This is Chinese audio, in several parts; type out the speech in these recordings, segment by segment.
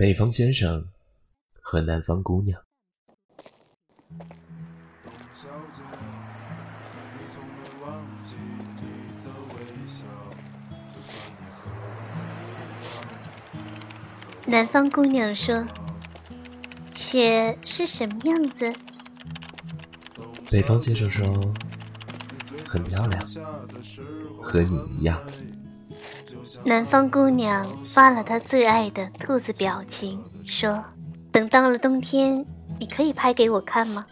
北方先生和南方姑娘。南方姑娘说：“雪是什么样子？”北方先生说：“很漂亮，和你一样。”南方姑娘发了她最爱的兔子表情，说：“等到了冬天，你可以拍给我看吗？”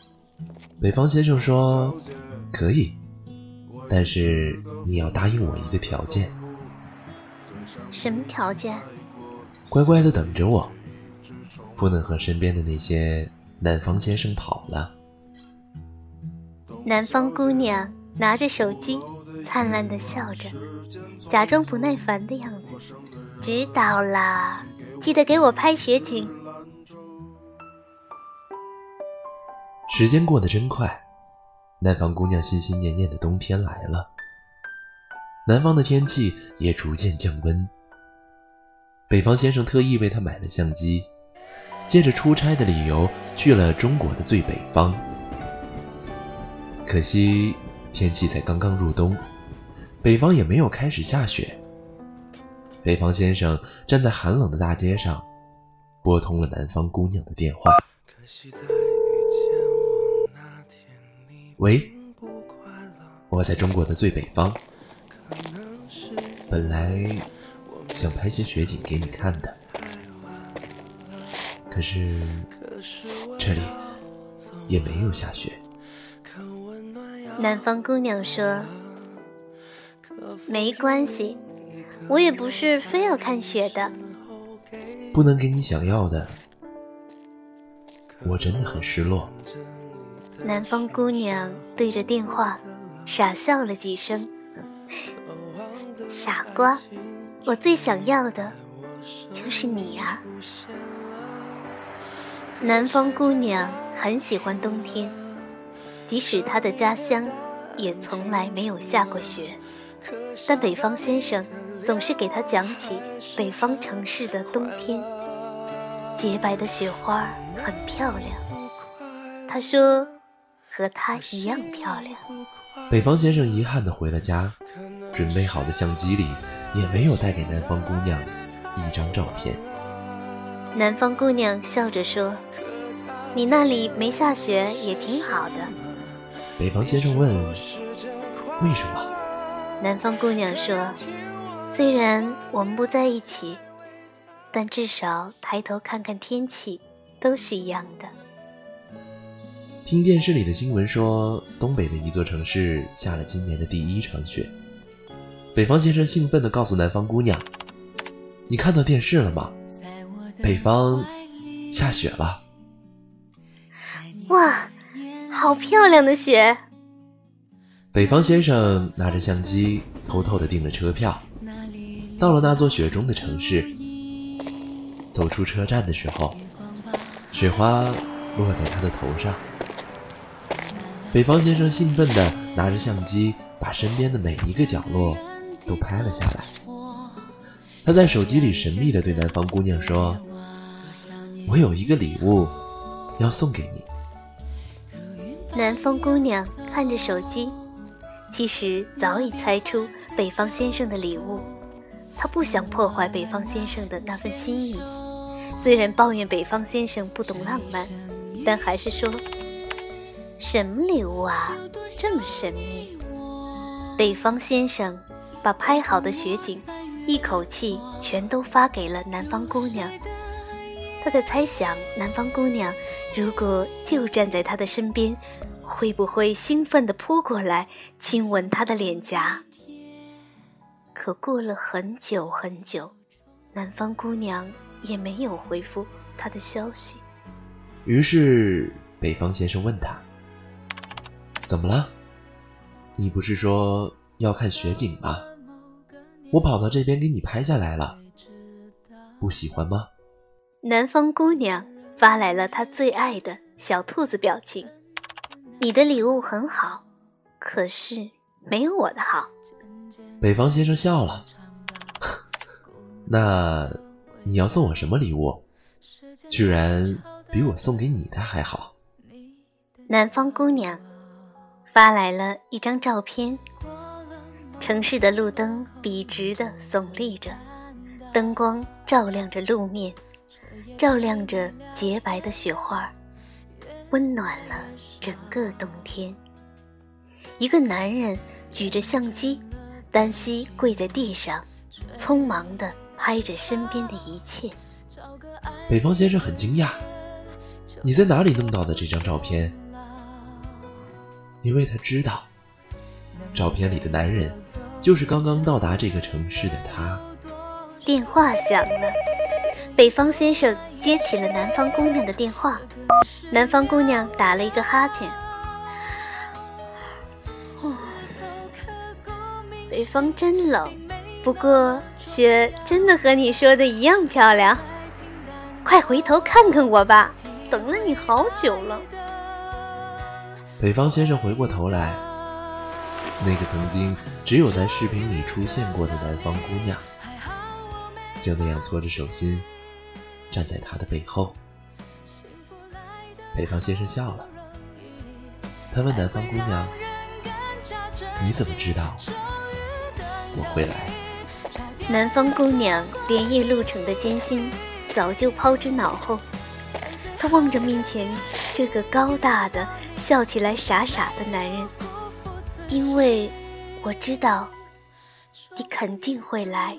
北方先生说：“可以，但是你要答应我一个条件。”什么条件？乖乖的等着我，不能和身边的那些南方先生跑了。南方姑娘拿着手机，灿烂的笑着，假装不耐烦的样子。知道啦，记得给我拍雪景。时间过得真快，南方姑娘心心念念的冬天来了。南方的天气也逐渐降温。北方先生特意为她买了相机，借着出差的理由去了中国的最北方。可惜天气才刚刚入冬，北方也没有开始下雪。北方先生站在寒冷的大街上，拨通了南方姑娘的电话。喂，我在中国的最北方，本来。想拍些雪景给你看的，可是这里也没有下雪。南方姑娘说：“没关系，我也不是非要看雪的。不能给你想要的，我真的很失落。”南方姑娘对着电话傻笑了几声，傻瓜。我最想要的，就是你呀。南方姑娘很喜欢冬天，即使她的家乡也从来没有下过雪，但北方先生总是给他讲起北方城市的冬天。洁白的雪花很漂亮，他说，和她一样漂亮。北方先生遗憾地回了家，准备好的相机里。也没有带给南方姑娘一张照片。南方姑娘笑着说：“你那里没下雪也挺好的。”北方先生问：“为什么？”南方姑娘说：“虽然我们不在一起，但至少抬头看看天气都是一样的。”听电视里的新闻说，东北的一座城市下了今年的第一场雪。北方先生兴奋地告诉南方姑娘：“你看到电视了吗？北方下雪了！哇，好漂亮的雪！”北方先生拿着相机，偷偷地订了车票，到了那座雪中的城市。走出车站的时候，雪花落在他的头上。北方先生兴奋地拿着相机，把身边的每一个角落。都拍了下来。他在手机里神秘地对南方姑娘说：“我有一个礼物要送给你。”南方姑娘看着手机，其实早已猜出北方先生的礼物。她不想破坏北方先生的那份心意，虽然抱怨北方先生不懂浪漫，但还是说：“什么礼物啊，这么神秘？”北方先生。把拍好的雪景一口气全都发给了南方姑娘。他在猜想，南方姑娘如果就站在他的身边，会不会兴奋地扑过来亲吻他的脸颊？可过了很久很久，南方姑娘也没有回复他的消息。于是北方先生问他：“怎么了？你不是说要看雪景吗？”我跑到这边给你拍下来了，不喜欢吗？南方姑娘发来了她最爱的小兔子表情。你的礼物很好，可是没有我的好。北方先生笑了。那你要送我什么礼物？居然比我送给你的还好。南方姑娘发来了一张照片，城市的路灯笔直的耸立着，灯光照亮着路面，照亮着洁白的雪花，温暖了整个冬天。一个男人举着相机，单膝跪在地上，匆忙地拍着身边的一切。北方先生很惊讶：“你在哪里弄到的这张照片？”因为他知道，照片里的男人就是刚刚到达这个城市的他。电话响了，北方先生接起了南方姑娘的电话。南方姑娘打了一个哈欠。北方真冷，不过雪真的和你说的一样漂亮。快回头看看我吧，等了你好久了。北方先生回过头来，那个曾经只有在视频里出现过的南方姑娘，就那样搓着手心，站在他的背后。北方先生笑了，他问南方姑娘：“你怎么知道？”我会来。南方姑娘连夜路程的艰辛早就抛之脑后，她望着面前这个高大的、笑起来傻傻的男人，因为我知道你肯定会来。